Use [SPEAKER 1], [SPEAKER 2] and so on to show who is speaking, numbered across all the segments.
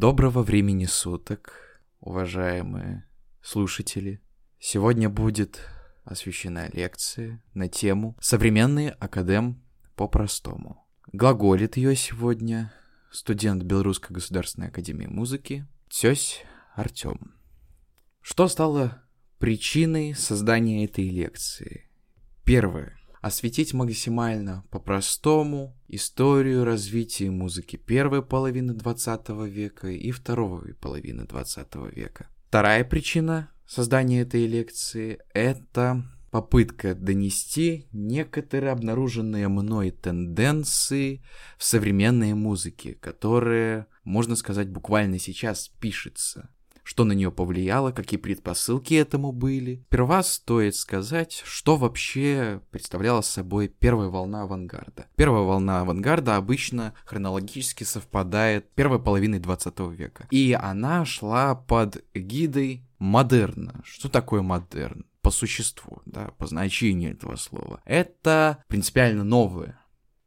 [SPEAKER 1] Доброго времени суток, уважаемые слушатели. Сегодня будет освещена лекция на тему «Современный академ по-простому». Глаголит ее сегодня студент Белорусской государственной академии музыки Тёсь Артём. Что стало причиной создания этой лекции? Первое осветить максимально по-простому историю развития музыки первой половины 20 века и второй половины 20 века. Вторая причина создания этой лекции — это попытка донести некоторые обнаруженные мной тенденции в современной музыке, которые, можно сказать, буквально сейчас пишется что на нее повлияло, какие предпосылки этому были. Сперва стоит сказать, что вообще представляла собой первая волна авангарда. Первая волна авангарда обычно хронологически совпадает с первой половиной 20 века. И она шла под эгидой модерна. Что такое модерн? По существу, да, по значению этого слова. Это принципиально новое.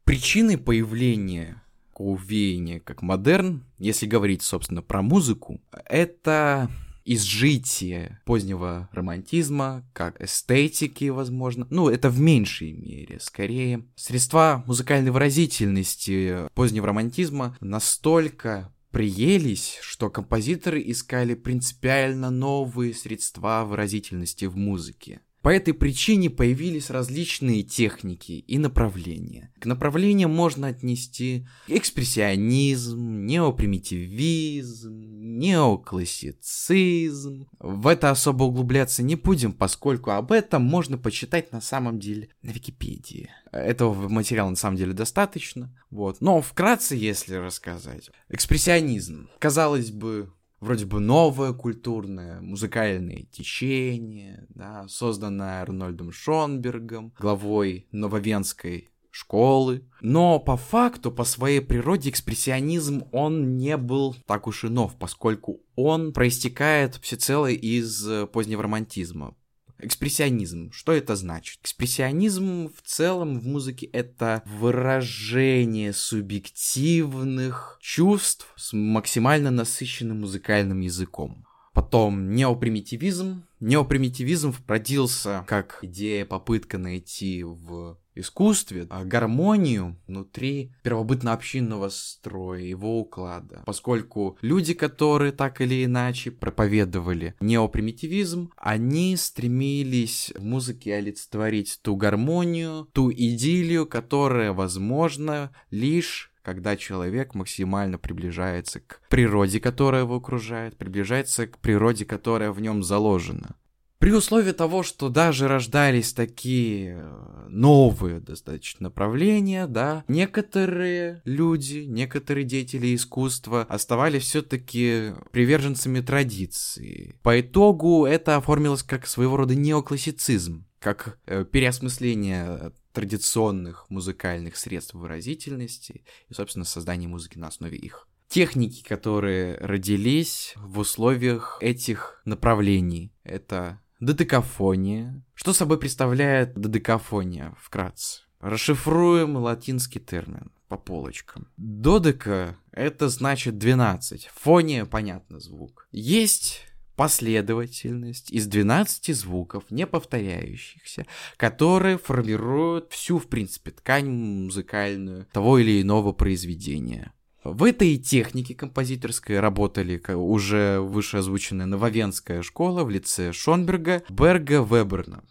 [SPEAKER 1] Причиной появления такого веяния, как модерн, если говорить, собственно, про музыку, это изжитие позднего романтизма, как эстетики, возможно. Ну, это в меньшей мере. Скорее, средства музыкальной выразительности позднего романтизма настолько приелись, что композиторы искали принципиально новые средства выразительности в музыке. По этой причине появились различные техники и направления. К направлениям можно отнести экспрессионизм, неопримитивизм, неоклассицизм. В это особо углубляться не будем, поскольку об этом можно почитать на самом деле на Википедии. Этого материала на самом деле достаточно. Вот. Но вкратце, если рассказать. Экспрессионизм. Казалось бы, вроде бы новое культурное, музыкальное течение, да, созданное Арнольдом Шонбергом, главой Нововенской школы. Но по факту, по своей природе, экспрессионизм, он не был так уж и нов, поскольку он проистекает всецело из позднего романтизма. Экспрессионизм. Что это значит? Экспрессионизм в целом в музыке это выражение субъективных чувств с максимально насыщенным музыкальным языком. Потом неопримитивизм. Неопримитивизм родился как идея, попытка найти в искусстве а гармонию внутри первобытно-общинного строя, его уклада. Поскольку люди, которые так или иначе проповедовали неопримитивизм, они стремились в музыке олицетворить ту гармонию, ту идиллию, которая возможна лишь когда человек максимально приближается к природе, которая его окружает, приближается к природе, которая в нем заложена. При условии того, что даже рождались такие э, новые достаточно направления, да, некоторые люди, некоторые деятели искусства оставались все-таки приверженцами традиции. По итогу это оформилось как своего рода неоклассицизм, как э, переосмысление традиционных музыкальных средств выразительности и, собственно, создание музыки на основе их техники, которые родились в условиях этих направлений. Это додекафония. Что собой представляет додекафония вкратце? Расшифруем латинский термин по полочкам. Додека — это значит 12. Фония — понятно, звук. Есть последовательность из 12 звуков, не повторяющихся, которые формируют всю, в принципе, ткань музыкальную того или иного произведения. В этой технике композиторской работали уже выше озвученная Нововенская школа в лице Шонберга, Берга, Веберна.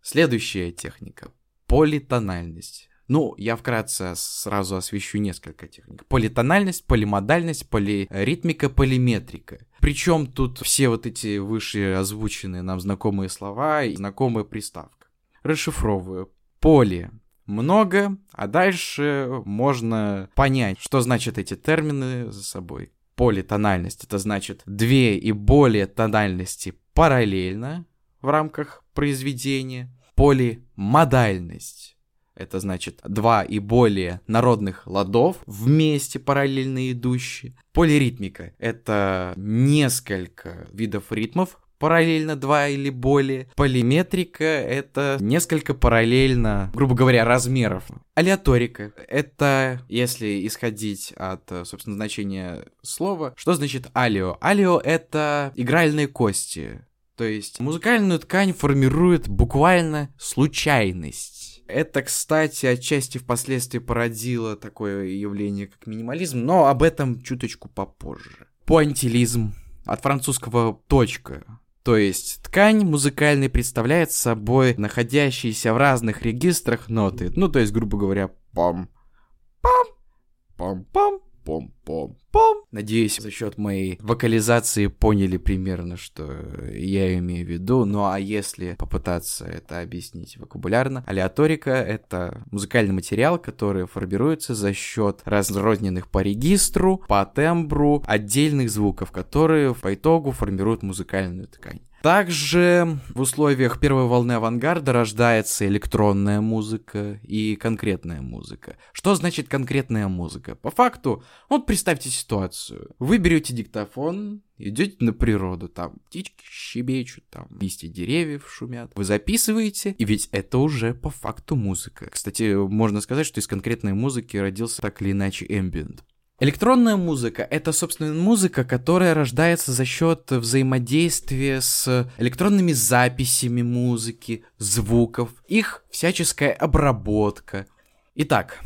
[SPEAKER 1] Следующая техника — политональность. Ну, я вкратце сразу освещу несколько техник. Политональность, полимодальность, полиритмика, полиметрика. Причем тут все вот эти выше озвученные нам знакомые слова и знакомая приставка. Расшифровываю. Поли много, а дальше можно понять, что значат эти термины за собой. Политональность — это значит две и более тональности параллельно в рамках произведения. Полимодальность — это значит два и более народных ладов вместе параллельно идущие. Полиритмика — это несколько видов ритмов, параллельно два или более. Полиметрика — это несколько параллельно, грубо говоря, размеров. Алиаторика — это, если исходить от, собственно, значения слова, что значит алио? Алио — это игральные кости. То есть музыкальную ткань формирует буквально случайность. Это, кстати, отчасти впоследствии породило такое явление, как минимализм, но об этом чуточку попозже. Пуантилизм от французского «точка». То есть ткань музыкальная представляет собой находящиеся в разных регистрах ноты. Ну, то есть, грубо говоря, пам, пам, пам-пам, пом-пом-пом. Надеюсь, за счет моей вокализации поняли примерно, что я имею в виду. Ну а если попытаться это объяснить вокабулярно, алиаторика — это музыкальный материал, который формируется за счет разрозненных по регистру, по тембру отдельных звуков, которые по итогу формируют музыкальную ткань. Также в условиях первой волны авангарда рождается электронная музыка и конкретная музыка. Что значит конкретная музыка? По факту, вот представьте ситуацию. Вы берете диктофон, идете на природу, там птички щебечут, там листья деревьев шумят. Вы записываете, и ведь это уже по факту музыка. Кстати, можно сказать, что из конкретной музыки родился так или иначе ambient. Электронная музыка — это, собственно, музыка, которая рождается за счет взаимодействия с электронными записями музыки, звуков, их всяческая обработка. Итак,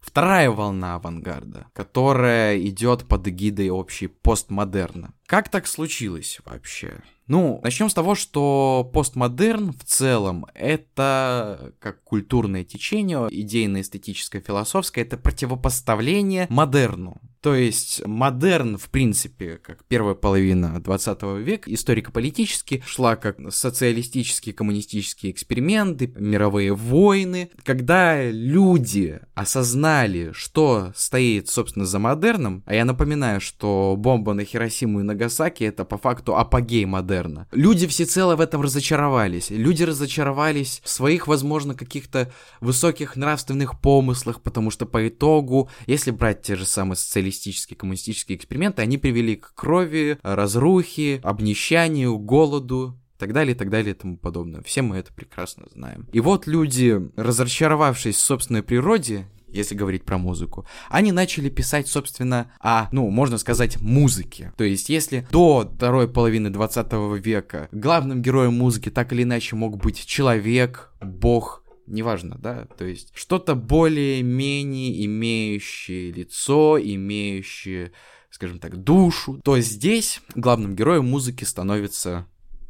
[SPEAKER 1] вторая волна авангарда, которая идет под эгидой общей постмодерна. Как так случилось вообще? Ну, начнем с того, что постмодерн в целом это как культурное течение, идейно-эстетическое, философское, это противопоставление модерну. То есть модерн, в принципе, как первая половина 20 века, историко-политически шла как социалистические, коммунистические эксперименты, мировые войны. Когда люди осознали, что стоит, собственно, за модерном, а я напоминаю, что бомба на Хиросиму и Нагасаки это по факту апогей модерна. Люди всецело в этом разочаровались. Люди разочаровались в своих, возможно, каких-то высоких нравственных помыслах, потому что по итогу, если брать те же самые социалистические, коммунистические эксперименты, они привели к крови, разрухе, обнищанию, голоду и так далее, и так далее, и тому подобное. Все мы это прекрасно знаем. И вот люди, разочаровавшись в собственной природе, если говорить про музыку, они начали писать, собственно, о, ну, можно сказать, музыке. То есть, если до второй половины 20 века главным героем музыки так или иначе мог быть человек, бог, неважно, да, то есть что-то более-менее имеющее лицо, имеющее, скажем так, душу, то здесь главным героем музыки становится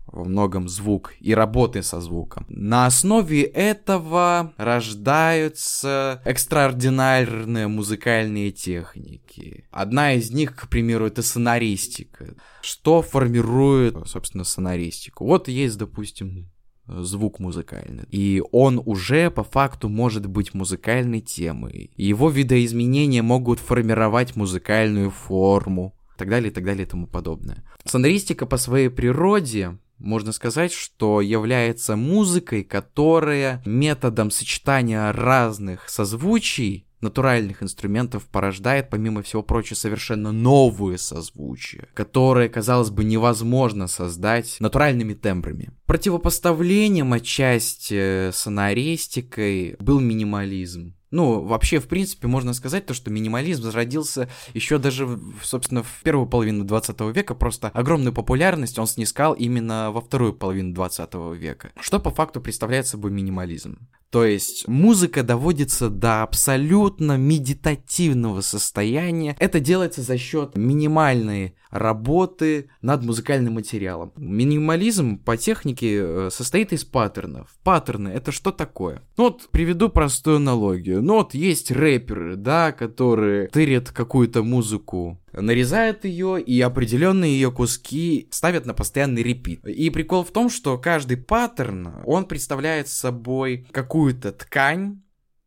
[SPEAKER 1] во многом звук и работы со звуком. На основе этого рождаются экстраординарные музыкальные техники. Одна из них, к примеру, это сонаристика. Что формирует, собственно, сонаристику? Вот есть, допустим, звук музыкальный. И он уже по факту может быть музыкальной темой. Его видоизменения могут формировать музыкальную форму. И так далее, и так далее, и тому подобное. Сонаристика по своей природе можно сказать, что является музыкой, которая методом сочетания разных созвучий натуральных инструментов порождает, помимо всего прочего, совершенно новые созвучия, которые, казалось бы, невозможно создать натуральными тембрами. Противопоставлением отчасти сонаристикой был минимализм. Ну, вообще, в принципе, можно сказать то, что минимализм зародился еще даже, собственно, в первую половину 20 века, просто огромную популярность он снискал именно во вторую половину 20 века. Что по факту представляет собой минимализм? То есть музыка доводится до абсолютно медитативного состояния. Это делается за счет минимальной работы над музыкальным материалом. Минимализм по технике э, состоит из паттернов. Паттерны — это что такое? Ну вот приведу простую аналогию. Ну вот есть рэперы, да, которые тырят какую-то музыку нарезают ее и определенные ее куски ставят на постоянный репит. И прикол в том, что каждый паттерн, он представляет собой какую-то ткань,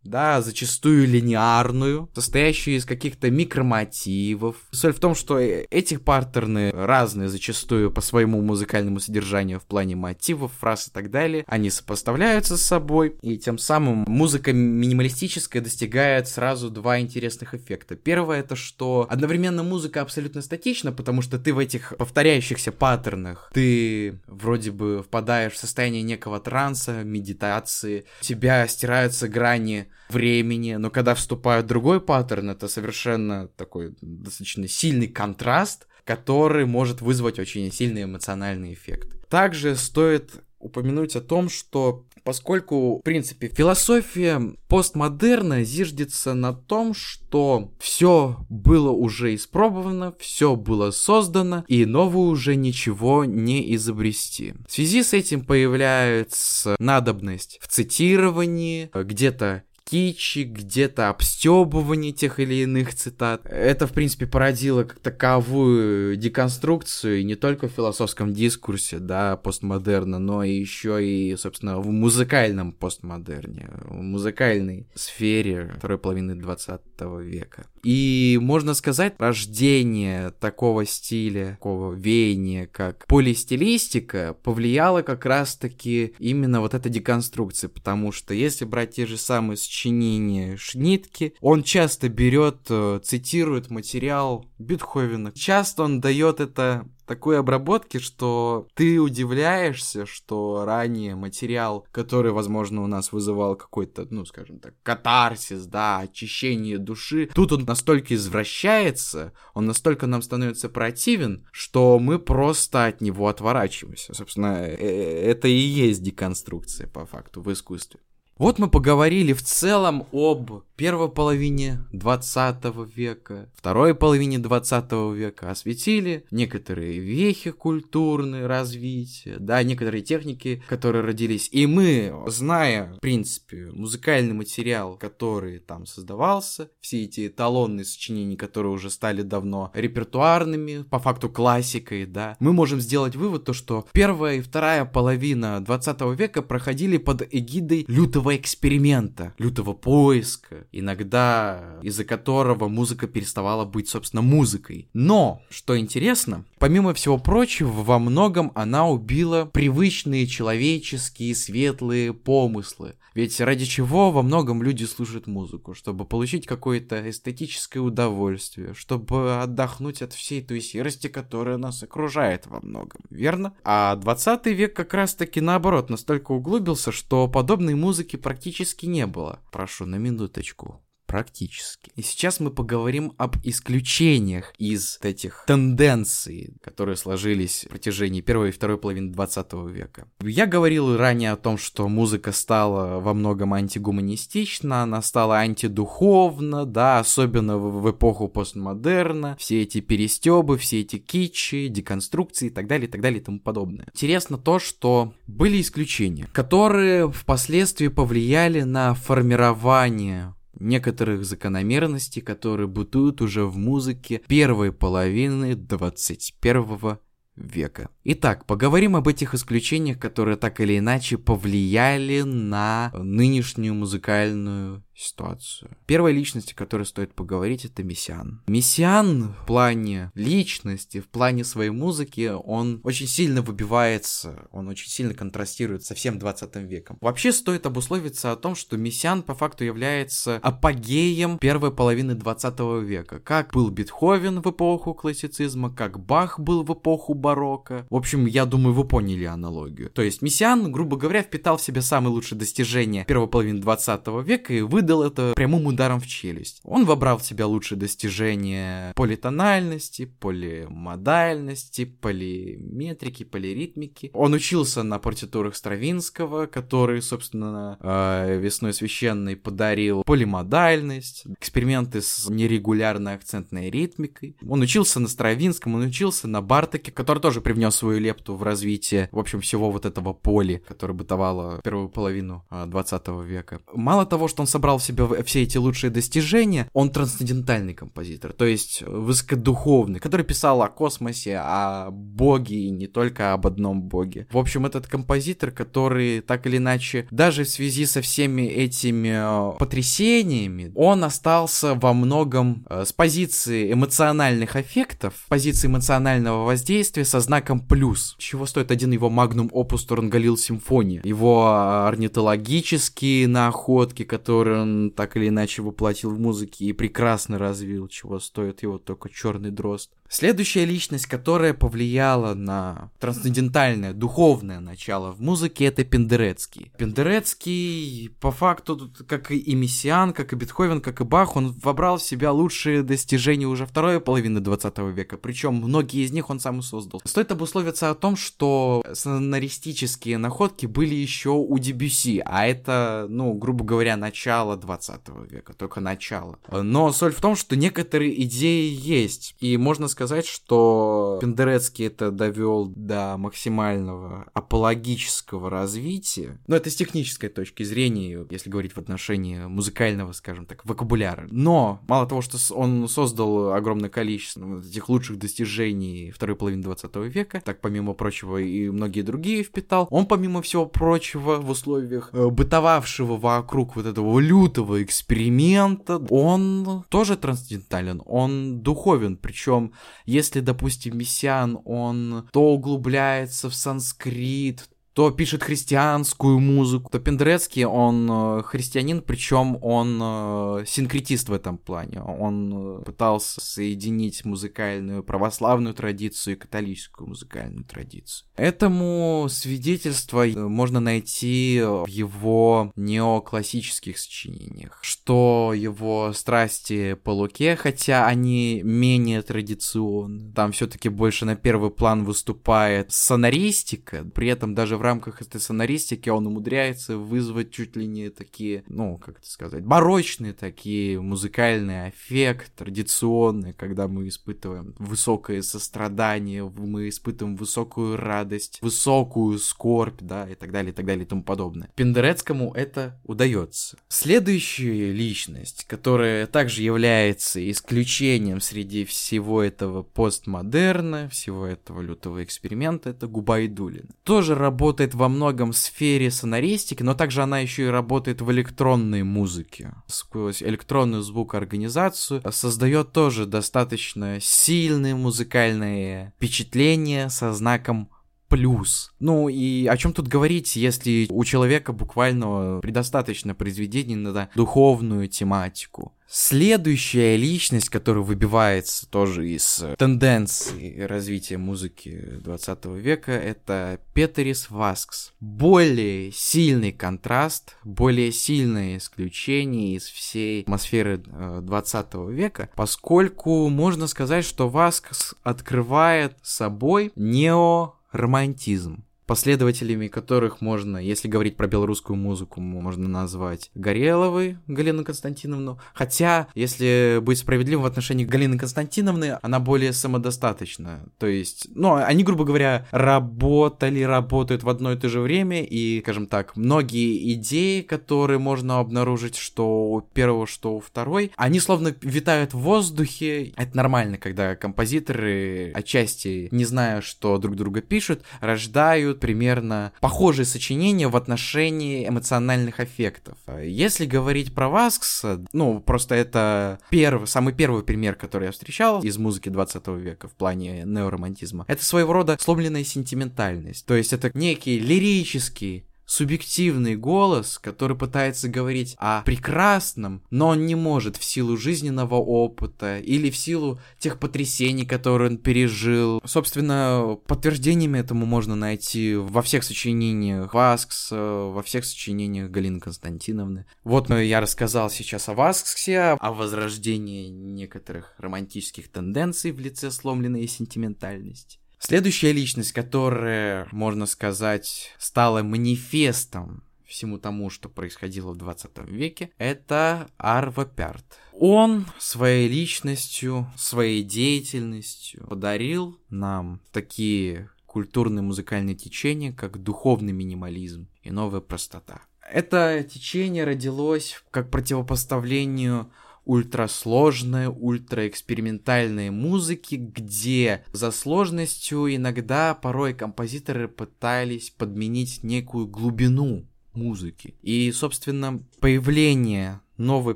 [SPEAKER 1] да, зачастую линеарную, состоящую из каких-то микромотивов. Соль в том, что э, этих паттерны разные зачастую по своему музыкальному содержанию в плане мотивов, фраз и так далее. Они сопоставляются с собой, и тем самым музыка минималистическая достигает сразу два интересных эффекта. Первое это, что одновременно музыка абсолютно статична, потому что ты в этих повторяющихся паттернах, ты вроде бы впадаешь в состояние некого транса, медитации, у тебя стираются грани времени, но когда вступает другой паттерн, это совершенно такой достаточно сильный контраст, который может вызвать очень сильный эмоциональный эффект. Также стоит упомянуть о том, что поскольку, в принципе, философия постмодерна зиждется на том, что все было уже испробовано, все было создано, и новое уже ничего не изобрести. В связи с этим появляется надобность в цитировании, где-то кичи, где-то обстебывание тех или иных цитат. Это, в принципе, породило как таковую деконструкцию не только в философском дискурсе, да, постмодерна, но и еще и, собственно, в музыкальном постмодерне, в музыкальной сфере второй половины 20 века. И можно сказать, рождение такого стиля, такого веяния, как полистилистика, повлияло как раз-таки именно вот эта деконструкция, потому что если брать те же самые сочинения Шнитки. Он часто берет, э, цитирует материал Бетховена. Часто он дает это такой обработки, что ты удивляешься, что ранее материал, который, возможно, у нас вызывал какой-то, ну, скажем так, катарсис, да, очищение души, тут он настолько извращается, он настолько нам становится противен, что мы просто от него отворачиваемся. Собственно, э, это и есть деконструкция, по факту, в искусстве. Вот мы поговорили в целом об первой половине 20 века, второй половине 20 века, осветили некоторые вехи культурные развития, да, некоторые техники, которые родились. И мы, зная, в принципе, музыкальный материал, который там создавался, все эти эталонные сочинения, которые уже стали давно репертуарными, по факту классикой, да, мы можем сделать вывод, то, что первая и вторая половина 20 века проходили под эгидой лютого эксперимента, лютого поиска, иногда из-за которого музыка переставала быть, собственно, музыкой. Но, что интересно, помимо всего прочего, во многом она убила привычные человеческие светлые помыслы. Ведь ради чего во многом люди слушают музыку? Чтобы получить какое-то эстетическое удовольствие, чтобы отдохнуть от всей той серости, которая нас окружает во многом, верно? А 20 век как раз-таки наоборот настолько углубился, что подобной музыки практически не было. Прошу на минуточку практически. И сейчас мы поговорим об исключениях из этих тенденций, которые сложились в протяжении первой и второй половины 20 века. Я говорил ранее о том, что музыка стала во многом антигуманистична, она стала антидуховна, да, особенно в, в эпоху постмодерна, все эти перестебы, все эти кичи, деконструкции и так далее, и так далее и тому подобное. Интересно то, что были исключения, которые впоследствии повлияли на формирование некоторых закономерностей, которые бытуют уже в музыке первой половины 21 века. Итак, поговорим об этих исключениях, которые так или иначе повлияли на нынешнюю музыкальную ситуацию. Первая личность, о которой стоит поговорить, это Мессиан. Мессиан в плане личности, в плане своей музыки, он очень сильно выбивается, он очень сильно контрастирует со всем 20 веком. Вообще стоит обусловиться о том, что Мессиан по факту является апогеем первой половины 20 века. Как был Бетховен в эпоху классицизма, как Бах был в эпоху барокко. В общем, я думаю, вы поняли аналогию. То есть Мессиан, грубо говоря, впитал в себя самые лучшие достижения первой половины 20 века и выдал выдал это прямым ударом в челюсть. Он вобрал в себя лучшие достижения политональности, полимодальности, полиметрики, полиритмики. Он учился на партитурах Стравинского, который, собственно, э, весной священной подарил полимодальность, эксперименты с нерегулярной акцентной ритмикой. Он учился на Стравинском, он учился на Бартаке, который тоже привнес свою лепту в развитие, в общем, всего вот этого поля, которое бытовало первую половину 20 века. Мало того, что он собрал собрал в себя все эти лучшие достижения, он трансцендентальный композитор, то есть высокодуховный, который писал о космосе, о боге и не только об одном боге. В общем, этот композитор, который так или иначе, даже в связи со всеми этими э, потрясениями, он остался во многом э, с позиции эмоциональных эффектов, позиции эмоционального воздействия со знаком плюс. Чего стоит один его магнум опус Турангалил симфония, его э, орнитологические находки, которые он так или иначе воплотил в музыке и прекрасно развил, чего стоит его только черный дрозд. Следующая личность, которая повлияла на трансцендентальное, духовное начало в музыке, это Пендерецкий. Пендерецкий, по факту, как и Мессиан, как и Бетховен, как и Бах, он вобрал в себя лучшие достижения уже второй половины 20 века, причем многие из них он сам и создал. Стоит обусловиться о том, что сценаристические находки были еще у Дебюси, а это, ну, грубо говоря, начало 20 века, только начало. Но соль в том, что некоторые идеи есть, и можно сказать, что Пендерецкий это довел до максимального апологического развития. Но это с технической точки зрения, если говорить в отношении музыкального, скажем так, вокабуляра. Но мало того, что он создал огромное количество этих лучших достижений второй половины 20 века, так помимо прочего и многие другие впитал, он помимо всего прочего в условиях э, бытовавшего вокруг вот этого лютого эксперимента, он тоже трансцендентален, он духовен, причем если, допустим, Мессиан, он то углубляется в санскрит, то пишет христианскую музыку, то Пендрецкий, он э, христианин, причем он э, синкретист в этом плане. Он э, пытался соединить музыкальную православную традицию и католическую музыкальную традицию. Этому свидетельство можно найти в его неоклассических сочинениях, что его страсти по Луке, хотя они менее традиционны, там все-таки больше на первый план выступает сонаристика, при этом даже в рамках этой сценаристики он умудряется вызвать чуть ли не такие, ну, как это сказать, барочные такие музыкальные эффект, традиционные, когда мы испытываем высокое сострадание, мы испытываем высокую радость, высокую скорбь, да, и так далее, и так далее, и тому подобное. Пендерецкому это удается. Следующая личность, которая также является исключением среди всего этого постмодерна, всего этого лютого эксперимента, это Губайдулин. Тоже работает работает во многом в сфере сонаристики, но также она еще и работает в электронной музыке. Сквозь электронную звукоорганизацию создает тоже достаточно сильные музыкальные впечатления со знаком плюс. Ну и о чем тут говорить, если у человека буквально предостаточно произведений на духовную тематику. Следующая личность, которая выбивается тоже из тенденций развития музыки 20 века, это Петерис Васкс. Более сильный контраст, более сильное исключение из всей атмосферы 20 века, поскольку можно сказать, что Васкс открывает собой нео романтизм последователями которых можно, если говорить про белорусскую музыку, можно назвать Гореловой Галину Константиновну. Хотя, если быть справедливым в отношении Галины Константиновны, она более самодостаточна. То есть, ну, они, грубо говоря, работали, работают в одно и то же время, и, скажем так, многие идеи, которые можно обнаружить, что у первого, что у второй, они словно витают в воздухе. Это нормально, когда композиторы, отчасти не зная, что друг друга пишут, рождают делают примерно похожие сочинения в отношении эмоциональных эффектов. Если говорить про Васкс, ну, просто это первый, самый первый пример, который я встречал из музыки 20 века в плане неоромантизма. Это своего рода сломленная сентиментальность. То есть это некий лирический субъективный голос, который пытается говорить о прекрасном, но он не может в силу жизненного опыта или в силу тех потрясений, которые он пережил. Собственно, подтверждениями этому можно найти во всех сочинениях Васкс, во всех сочинениях Галины Константиновны. Вот я рассказал сейчас о Васксе, о возрождении некоторых романтических тенденций в лице сломленной сентиментальности. Следующая личность, которая, можно сказать, стала манифестом всему тому, что происходило в 20 веке, это Арва Пярт. Он своей личностью, своей деятельностью подарил нам такие культурные музыкальные течения, как духовный минимализм и новая простота. Это течение родилось как противопоставлению ультрасложной, ультраэкспериментальной музыки, где за сложностью иногда порой композиторы пытались подменить некую глубину музыки. И, собственно, появление новой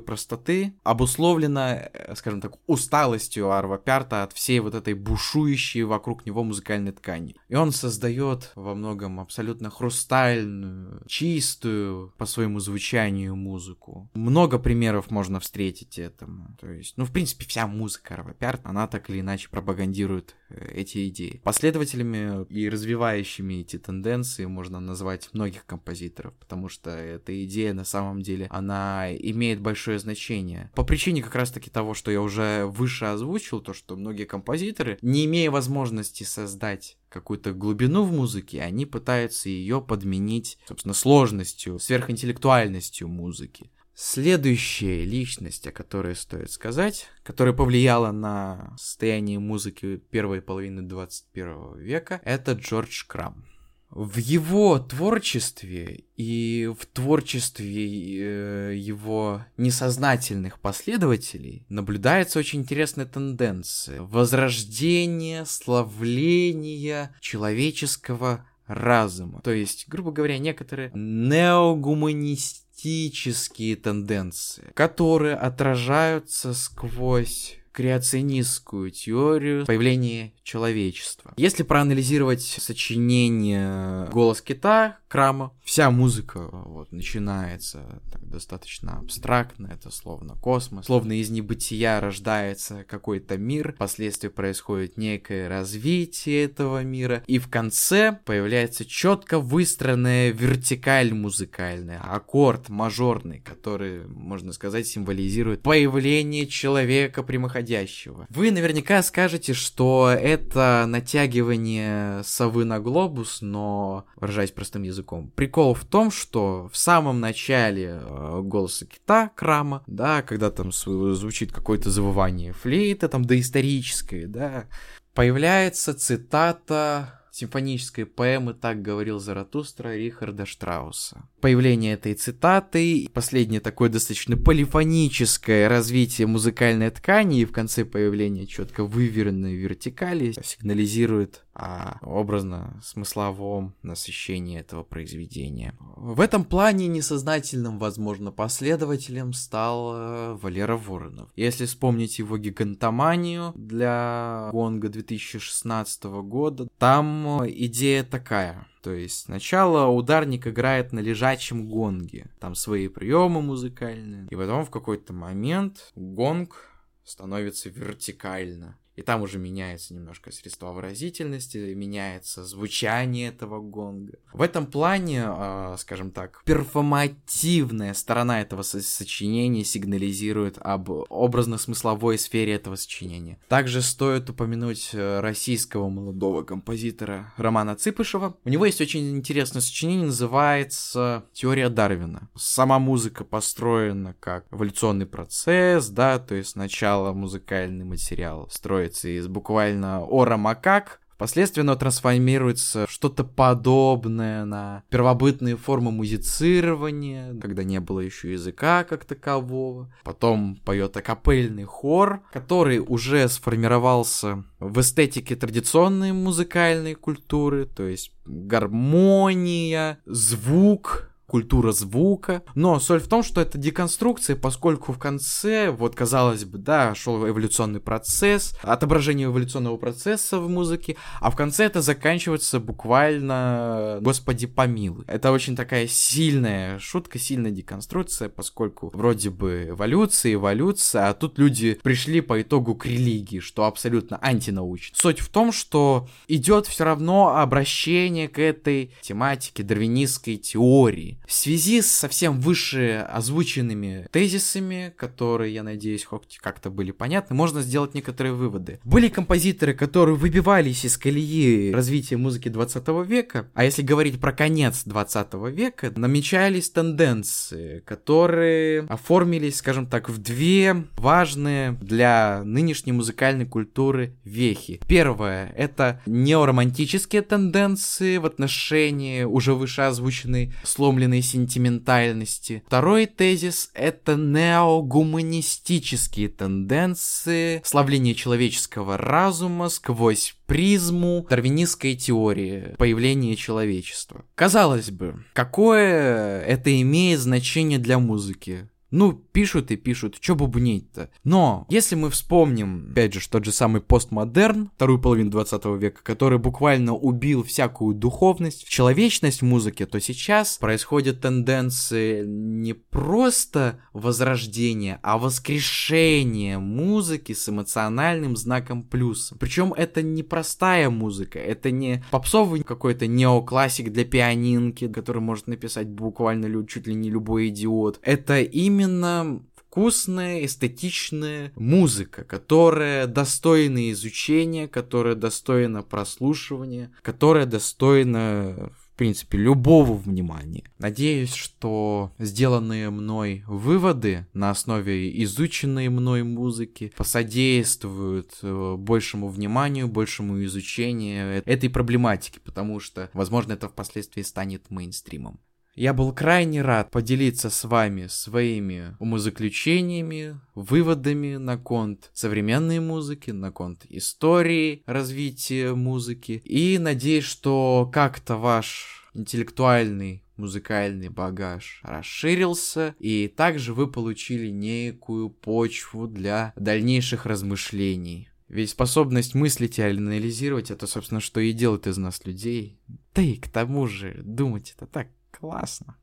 [SPEAKER 1] простоты обусловлено, э, скажем так, усталостью Арва Пярта от всей вот этой бушующей вокруг него музыкальной ткани. И он создает во многом абсолютно хрустальную, чистую по своему звучанию музыку. Много примеров можно встретить этому. То есть, ну, в принципе, вся музыка Арва Пярта, она так или иначе пропагандирует э, эти идеи. Последователями и развивающими эти тенденции можно назвать многих композиторов, потому что эта идея на самом деле, она имеет имеет большое значение. По причине как раз-таки того, что я уже выше озвучил, то, что многие композиторы, не имея возможности создать какую-то глубину в музыке, они пытаются ее подменить, собственно, сложностью, сверхинтеллектуальностью музыки. Следующая личность, о которой стоит сказать, которая повлияла на состояние музыки первой половины 21 века, это Джордж Крам в его творчестве и в творчестве э, его несознательных последователей наблюдается очень интересная тенденция возрождения, славления человеческого разума. То есть, грубо говоря, некоторые неогуманистические тенденции, которые отражаются сквозь креационистскую теорию появления человечества. Если проанализировать сочинение «Голос кита» Крама, вся музыка вот начинается так, достаточно абстрактно, это словно космос, словно из небытия рождается какой-то мир, впоследствии происходит некое развитие этого мира, и в конце появляется четко выстроенная вертикаль музыкальная, аккорд мажорный, который, можно сказать, символизирует появление человека прямоходящего. Вы наверняка скажете, что это натягивание совы на глобус, но, выражаясь простым языком, языком. Прикол в том, что в самом начале э, голоса кита Крама, да, когда там звучит какое-то завывание флейта, там доисторическое, да, появляется цитата симфонической поэмы «Так говорил Заратустра» Рихарда Штрауса. Появление этой цитаты, последнее такое достаточно полифоническое развитие музыкальной ткани и в конце появления четко выверенной вертикали сигнализирует о образно-смысловом насыщении этого произведения. В этом плане несознательным, возможно, последователем стал э, Валера Воронов. Если вспомнить его гигантоманию для Гонга 2016 года, там идея такая. То есть сначала ударник играет на лежачем гонге, там свои приемы музыкальные, и потом в какой-то момент гонг становится вертикально. И там уже меняется немножко средства выразительности, меняется звучание этого гонга. В этом плане, э, скажем так, перформативная сторона этого сочинения сигнализирует об образно-смысловой сфере этого сочинения. Также стоит упомянуть э, российского молодого композитора Романа Цыпышева. У него есть очень интересное сочинение, называется «Теория Дарвина». Сама музыка построена как эволюционный процесс, да, то есть сначала музыкальный материал строится строится из буквально ора макак, Впоследствии оно трансформируется в что-то подобное на первобытные формы музицирования, когда не было еще языка как такового. Потом поет акапельный хор, который уже сформировался в эстетике традиционной музыкальной культуры, то есть гармония, звук, культура звука. Но соль в том, что это деконструкция, поскольку в конце, вот казалось бы, да, шел эволюционный процесс, отображение эволюционного процесса в музыке, а в конце это заканчивается буквально «Господи помилуй». Это очень такая сильная шутка, сильная деконструкция, поскольку вроде бы эволюция, эволюция, а тут люди пришли по итогу к религии, что абсолютно антинаучно. Суть в том, что идет все равно обращение к этой тематике дарвинистской теории. В связи с совсем выше озвученными тезисами, которые, я надеюсь, хоть как-то были понятны, можно сделать некоторые выводы. Были композиторы, которые выбивались из колеи развития музыки 20 века, а если говорить про конец 20 века, намечались тенденции, которые оформились, скажем так, в две важные для нынешней музыкальной культуры вехи. Первое — это неоромантические тенденции в отношении уже выше озвученной сломленной ложной сентиментальности. Второй тезис — это неогуманистические тенденции, славление человеческого разума сквозь призму дарвинистской теории появления человечества. Казалось бы, какое это имеет значение для музыки? Ну, пишут и пишут, что бубнить-то? Но, если мы вспомним, опять же, тот же самый постмодерн, вторую половину 20 века, который буквально убил всякую духовность, человечность в музыке, то сейчас происходят тенденции не просто возрождения, а воскрешения музыки с эмоциональным знаком плюс. Причем это не простая музыка, это не попсовый какой-то неоклассик для пианинки, который может написать буквально чуть ли не любой идиот. Это именно именно вкусная, эстетичная музыка, которая достойна изучения, которая достойна прослушивания, которая достойна в принципе, любого внимания. Надеюсь, что сделанные мной выводы на основе изученной мной музыки посодействуют э, большему вниманию, большему изучению этой проблематики, потому что, возможно, это впоследствии станет мейнстримом. Я был крайне рад поделиться с вами своими умозаключениями, выводами на конт современной музыки, на конт истории развития музыки. И надеюсь, что как-то ваш интеллектуальный музыкальный багаж расширился, и также вы получили некую почву для дальнейших размышлений. Ведь способность мыслить и анализировать это, собственно, что и делает из нас людей. Да и к тому же думать это так Классно.